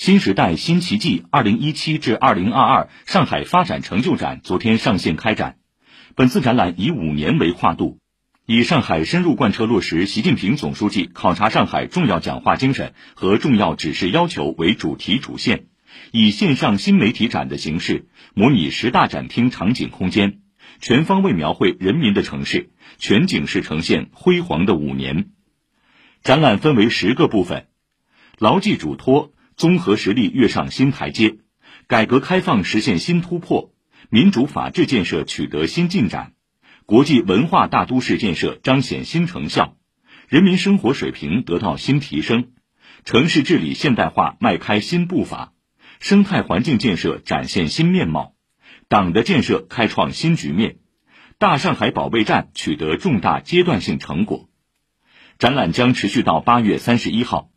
新时代新奇迹二零一七至二零二二上海发展成就展昨天上线开展。本次展览以五年为跨度，以上海深入贯彻落实习近平总书记考察上海重要讲话精神和重要指示要求为主题主线，以线上新媒体展的形式，模拟十大展厅场景空间，全方位描绘人民的城市，全景式呈现辉煌的五年。展览分为十个部分，牢记嘱托。综合实力跃上新台阶，改革开放实现新突破，民主法治建设取得新进展，国际文化大都市建设彰显新成效，人民生活水平得到新提升，城市治理现代化迈开新步伐，生态环境建设展现新面貌，党的建设开创新局面，大上海保卫战取得重大阶段性成果。展览将持续到八月三十一号。